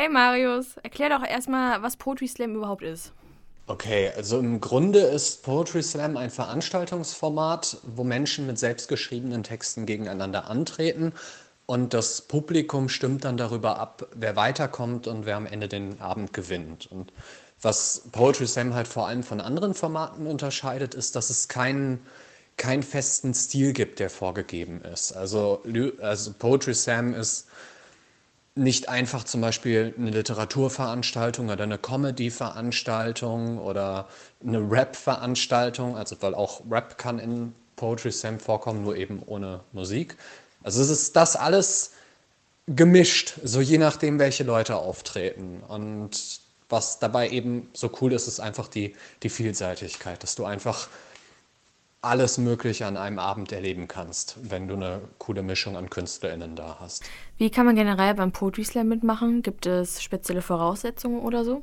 Hey Marius, erklär doch erstmal, was Poetry Slam überhaupt ist. Okay, also im Grunde ist Poetry Slam ein Veranstaltungsformat, wo Menschen mit selbstgeschriebenen Texten gegeneinander antreten und das Publikum stimmt dann darüber ab, wer weiterkommt und wer am Ende den Abend gewinnt. Und was Poetry Slam halt vor allem von anderen Formaten unterscheidet, ist, dass es keinen keinen festen Stil gibt, der vorgegeben ist. Also, also Poetry Slam ist nicht einfach zum Beispiel eine Literaturveranstaltung oder eine Comedy-Veranstaltung oder eine Rap-Veranstaltung, also weil auch Rap kann in Poetry Slam vorkommen, nur eben ohne Musik. Also es ist das alles gemischt, so je nachdem, welche Leute auftreten. Und was dabei eben so cool ist, ist einfach die, die Vielseitigkeit, dass du einfach alles Mögliche an einem Abend erleben kannst, wenn du eine coole Mischung an KünstlerInnen da hast. Wie kann man generell beim Poetry Slam mitmachen? Gibt es spezielle Voraussetzungen oder so?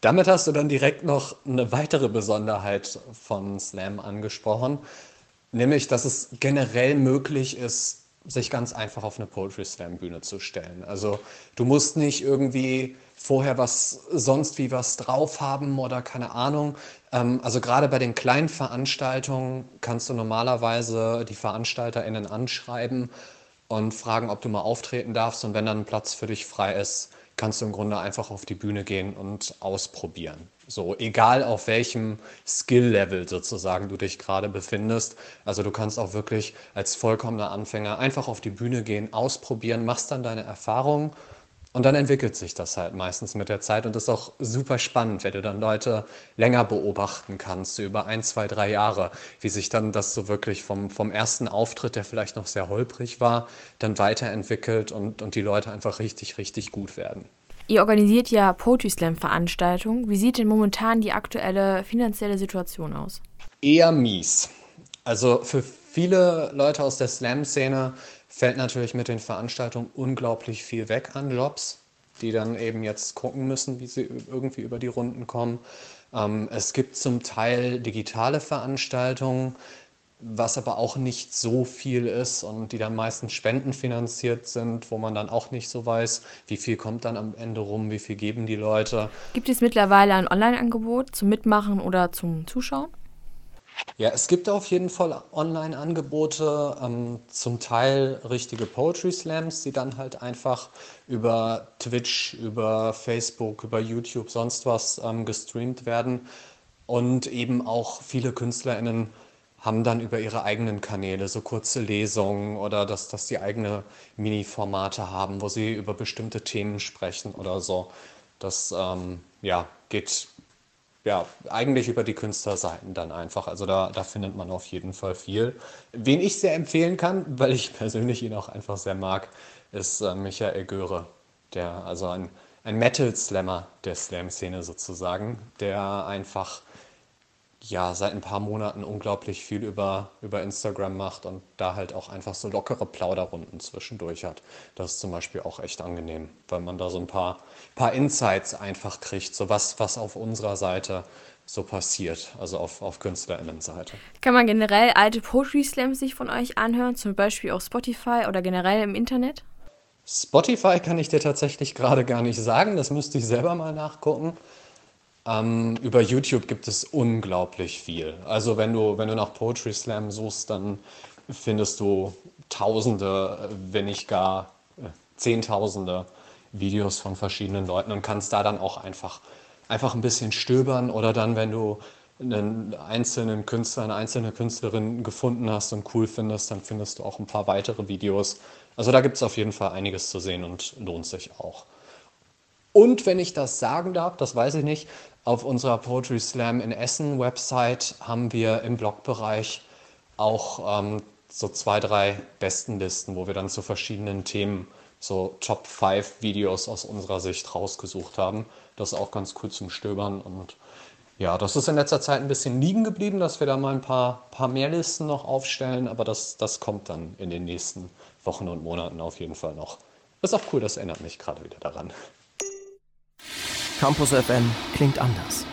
Damit hast du dann direkt noch eine weitere Besonderheit von Slam angesprochen, nämlich dass es generell möglich ist, sich ganz einfach auf eine Poetry Slam Bühne zu stellen. Also du musst nicht irgendwie vorher was sonst wie was drauf haben oder keine Ahnung. Ähm, also gerade bei den kleinen Veranstaltungen kannst du normalerweise die VeranstalterInnen anschreiben und fragen, ob du mal auftreten darfst. Und wenn dann ein Platz für dich frei ist, kannst du im Grunde einfach auf die Bühne gehen und ausprobieren. So, egal auf welchem Skill-Level sozusagen du dich gerade befindest. Also du kannst auch wirklich als vollkommener Anfänger einfach auf die Bühne gehen, ausprobieren, machst dann deine Erfahrungen und dann entwickelt sich das halt meistens mit der Zeit und das ist auch super spannend, wenn du dann Leute länger beobachten kannst, so über ein, zwei, drei Jahre, wie sich dann das so wirklich vom, vom ersten Auftritt, der vielleicht noch sehr holprig war, dann weiterentwickelt und, und die Leute einfach richtig, richtig gut werden. Ihr organisiert ja Poetry Slam Veranstaltungen. Wie sieht denn momentan die aktuelle finanzielle Situation aus? Eher mies. Also für viele Leute aus der Slam-Szene fällt natürlich mit den Veranstaltungen unglaublich viel weg an Jobs, die dann eben jetzt gucken müssen, wie sie irgendwie über die Runden kommen. Ähm, es gibt zum Teil digitale Veranstaltungen, was aber auch nicht so viel ist und die dann meistens spendenfinanziert sind, wo man dann auch nicht so weiß, wie viel kommt dann am Ende rum, wie viel geben die Leute. Gibt es mittlerweile ein Online-Angebot zum Mitmachen oder zum Zuschauen? Ja, es gibt auf jeden Fall Online-Angebote, ähm, zum Teil richtige Poetry Slams, die dann halt einfach über Twitch, über Facebook, über YouTube, sonst was ähm, gestreamt werden. Und eben auch viele KünstlerInnen haben dann über ihre eigenen Kanäle so kurze Lesungen oder dass, dass die eigene Mini-Formate haben, wo sie über bestimmte Themen sprechen oder so. Das ähm, ja, geht ja, eigentlich über die Künstlerseiten dann einfach. Also da, da findet man auf jeden Fall viel. Wen ich sehr empfehlen kann, weil ich persönlich ihn auch einfach sehr mag, ist äh, Michael Göre, der also ein, ein Metal-Slammer der Slam-Szene sozusagen, der einfach ja, seit ein paar Monaten unglaublich viel über, über Instagram macht und da halt auch einfach so lockere Plauderrunden zwischendurch hat. Das ist zum Beispiel auch echt angenehm, weil man da so ein paar, paar Insights einfach kriegt, so was, was auf unserer Seite so passiert, also auf, auf KünstlerInnenseite. Kann man generell alte Poetry Slams sich von euch anhören, zum Beispiel auf Spotify oder generell im Internet? Spotify kann ich dir tatsächlich gerade gar nicht sagen, das müsste ich selber mal nachgucken. Ähm, über YouTube gibt es unglaublich viel. Also wenn du, wenn du nach Poetry Slam suchst, dann findest du Tausende, wenn nicht gar äh, Zehntausende Videos von verschiedenen Leuten und kannst da dann auch einfach, einfach ein bisschen stöbern oder dann, wenn du einen einzelnen Künstler, eine einzelne Künstlerin gefunden hast und cool findest, dann findest du auch ein paar weitere Videos. Also da gibt es auf jeden Fall einiges zu sehen und lohnt sich auch. Und wenn ich das sagen darf, das weiß ich nicht, auf unserer Poetry Slam in Essen Website haben wir im Blogbereich auch ähm, so zwei, drei Bestenlisten, wo wir dann zu verschiedenen Themen so Top 5 Videos aus unserer Sicht rausgesucht haben. Das ist auch ganz cool zum Stöbern und ja, das ist in letzter Zeit ein bisschen liegen geblieben, dass wir da mal ein paar, paar mehr Listen noch aufstellen, aber das, das kommt dann in den nächsten Wochen und Monaten auf jeden Fall noch. Ist auch cool, das erinnert mich gerade wieder daran. Campus FM klingt anders.